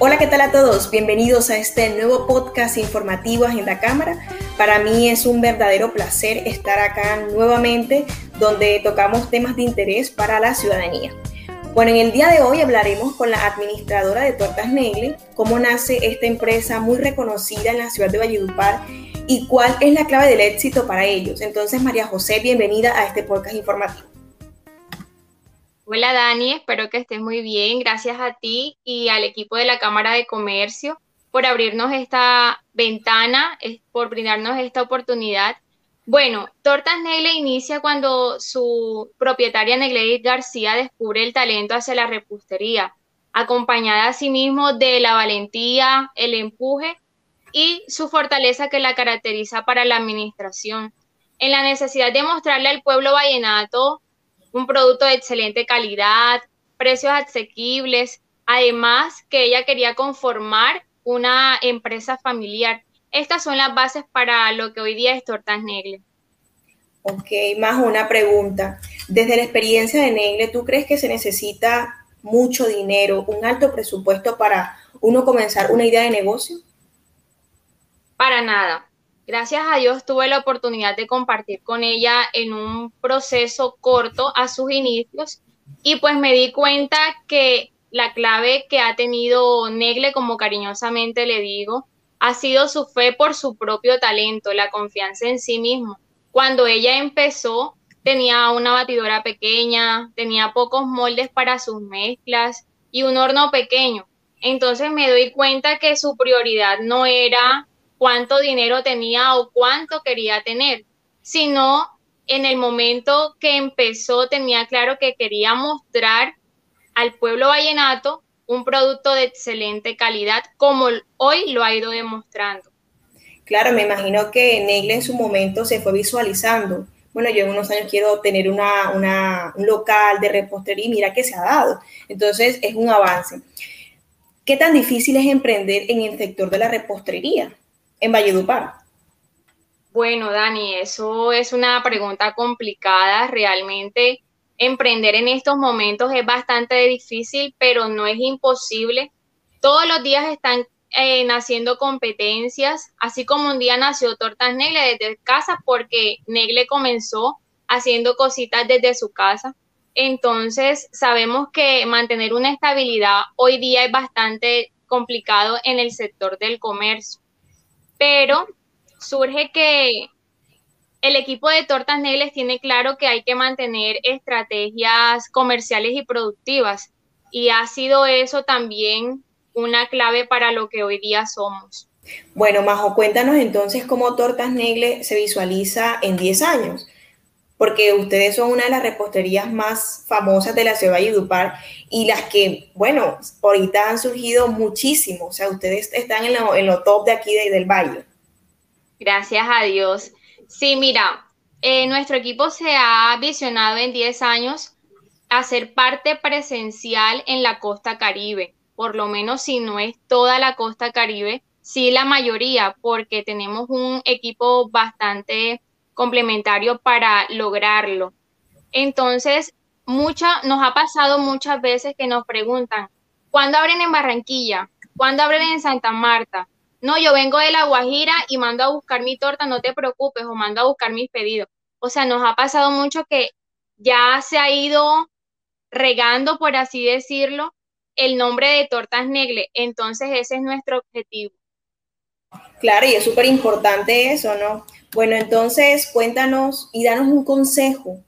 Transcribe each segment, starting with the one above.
Hola, ¿qué tal a todos? Bienvenidos a este nuevo podcast informativo Agenda Cámara. Para mí es un verdadero placer estar acá nuevamente donde tocamos temas de interés para la ciudadanía. Bueno, en el día de hoy hablaremos con la administradora de Tortas Negle, cómo nace esta empresa muy reconocida en la ciudad de Valledupar y cuál es la clave del éxito para ellos. Entonces, María José, bienvenida a este podcast informativo. Hola Dani, espero que estés muy bien. Gracias a ti y al equipo de la Cámara de Comercio por abrirnos esta ventana, por brindarnos esta oportunidad. Bueno, Tortas Negle inicia cuando su propietaria Negle García descubre el talento hacia la repostería, acompañada asimismo de la valentía, el empuje y su fortaleza que la caracteriza para la administración. En la necesidad de mostrarle al pueblo vallenato un producto de excelente calidad, precios asequibles, además que ella quería conformar una empresa familiar. Estas son las bases para lo que hoy día es Tortas Negle. Ok, más una pregunta. Desde la experiencia de Negle, ¿tú crees que se necesita mucho dinero, un alto presupuesto para uno comenzar una idea de negocio? Para nada. Gracias a Dios tuve la oportunidad de compartir con ella en un proceso corto a sus inicios y pues me di cuenta que la clave que ha tenido Negle, como cariñosamente le digo, ha sido su fe por su propio talento, la confianza en sí mismo. Cuando ella empezó, tenía una batidora pequeña, tenía pocos moldes para sus mezclas y un horno pequeño. Entonces me doy cuenta que su prioridad no era cuánto dinero tenía o cuánto quería tener, sino en el momento que empezó tenía claro que quería mostrar al pueblo vallenato un producto de excelente calidad como hoy lo ha ido demostrando. Claro, me imagino que Negle en su momento se fue visualizando. Bueno, yo en unos años quiero tener una, un local de repostería y mira que se ha dado. Entonces es un avance. ¿Qué tan difícil es emprender en el sector de la repostería? En Valledupar? Bueno, Dani, eso es una pregunta complicada. Realmente emprender en estos momentos es bastante difícil, pero no es imposible. Todos los días están eh, naciendo competencias, así como un día nació Tortas Negle desde casa, porque Negle comenzó haciendo cositas desde su casa. Entonces, sabemos que mantener una estabilidad hoy día es bastante complicado en el sector del comercio pero surge que el equipo de Tortas Negles tiene claro que hay que mantener estrategias comerciales y productivas y ha sido eso también una clave para lo que hoy día somos. Bueno, Majo, cuéntanos entonces cómo Tortas Negle se visualiza en 10 años, porque ustedes son una de las reposterías más famosas de la ciudad de Valledupar y las que, bueno, ahorita han surgido muchísimo, o sea, ustedes están en lo, top de aquí del valle. Gracias a Dios. Sí, mira, eh, nuestro equipo se ha visionado en 10 años a ser parte presencial en la costa caribe, por lo menos si no es toda la costa caribe, sí la mayoría, porque tenemos un equipo bastante complementario para lograrlo. Entonces, mucha, nos ha pasado muchas veces que nos preguntan, ¿cuándo abren en Barranquilla? ¿Cuándo abren en Santa Marta? No, yo vengo de La Guajira y mando a buscar mi torta, no te preocupes, o mando a buscar mis pedidos. O sea, nos ha pasado mucho que ya se ha ido regando, por así decirlo, el nombre de Tortas Negle. Entonces, ese es nuestro objetivo. Claro, y es súper importante eso, ¿no? Bueno, entonces cuéntanos y danos un consejo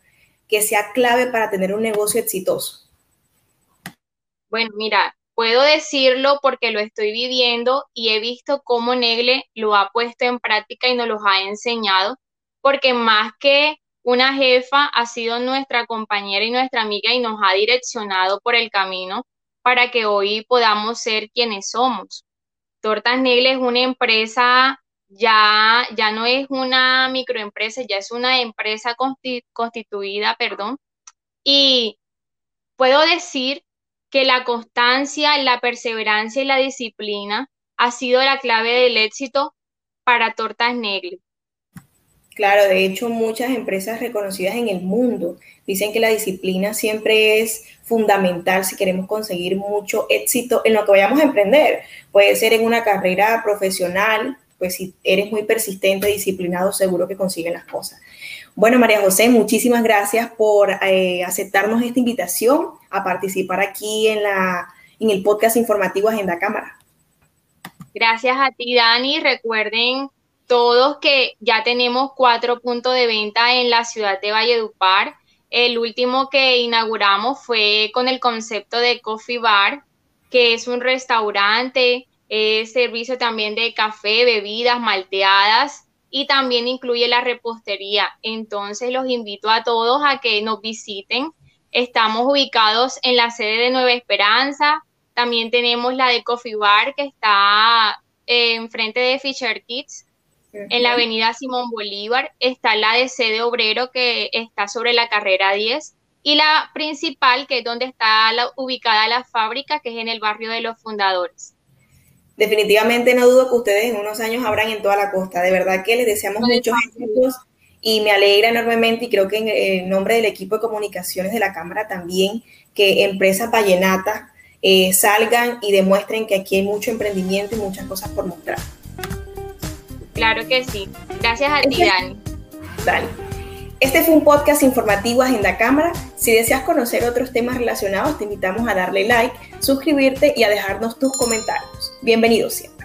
que sea clave para tener un negocio exitoso? Bueno, mira, puedo decirlo porque lo estoy viviendo y he visto cómo Negle lo ha puesto en práctica y nos los ha enseñado, porque más que una jefa ha sido nuestra compañera y nuestra amiga y nos ha direccionado por el camino para que hoy podamos ser quienes somos. Tortas Negle es una empresa ya, ya no es una microempresa, ya es una empresa constituida, perdón. Y puedo decir que la constancia, la perseverancia y la disciplina ha sido la clave del éxito para Tortas Negle. Claro, de hecho muchas empresas reconocidas en el mundo Dicen que la disciplina siempre es fundamental si queremos conseguir mucho éxito en lo que vayamos a emprender. Puede ser en una carrera profesional, pues si eres muy persistente, disciplinado, seguro que consiguen las cosas. Bueno, María José, muchísimas gracias por eh, aceptarnos esta invitación a participar aquí en, la, en el podcast informativo Agenda Cámara. Gracias a ti, Dani. Recuerden todos que ya tenemos cuatro puntos de venta en la ciudad de Valledupar. El último que inauguramos fue con el concepto de Coffee Bar, que es un restaurante, es servicio también de café, bebidas malteadas y también incluye la repostería. Entonces los invito a todos a que nos visiten. Estamos ubicados en la sede de Nueva Esperanza. También tenemos la de Coffee Bar que está eh, enfrente de Fisher Kids en la avenida Simón Bolívar está la de sede obrero que está sobre la carrera 10 y la principal que es donde está ubicada la fábrica que es en el barrio de los fundadores. Definitivamente no dudo que ustedes en unos años habrán en toda la costa. De verdad que les deseamos muchos éxitos y me alegra enormemente y creo que en, nombre del equipo de comunicaciones de la Cámara también que empresas vallenatas eh, salgan y demuestren que aquí hay mucho emprendimiento y muchas cosas por mostrar. Claro que sí. Gracias a ti, Dani. Dani. Este fue un podcast informativo Agenda Cámara. Si deseas conocer otros temas relacionados, te invitamos a darle like, suscribirte y a dejarnos tus comentarios. Bienvenidos siempre.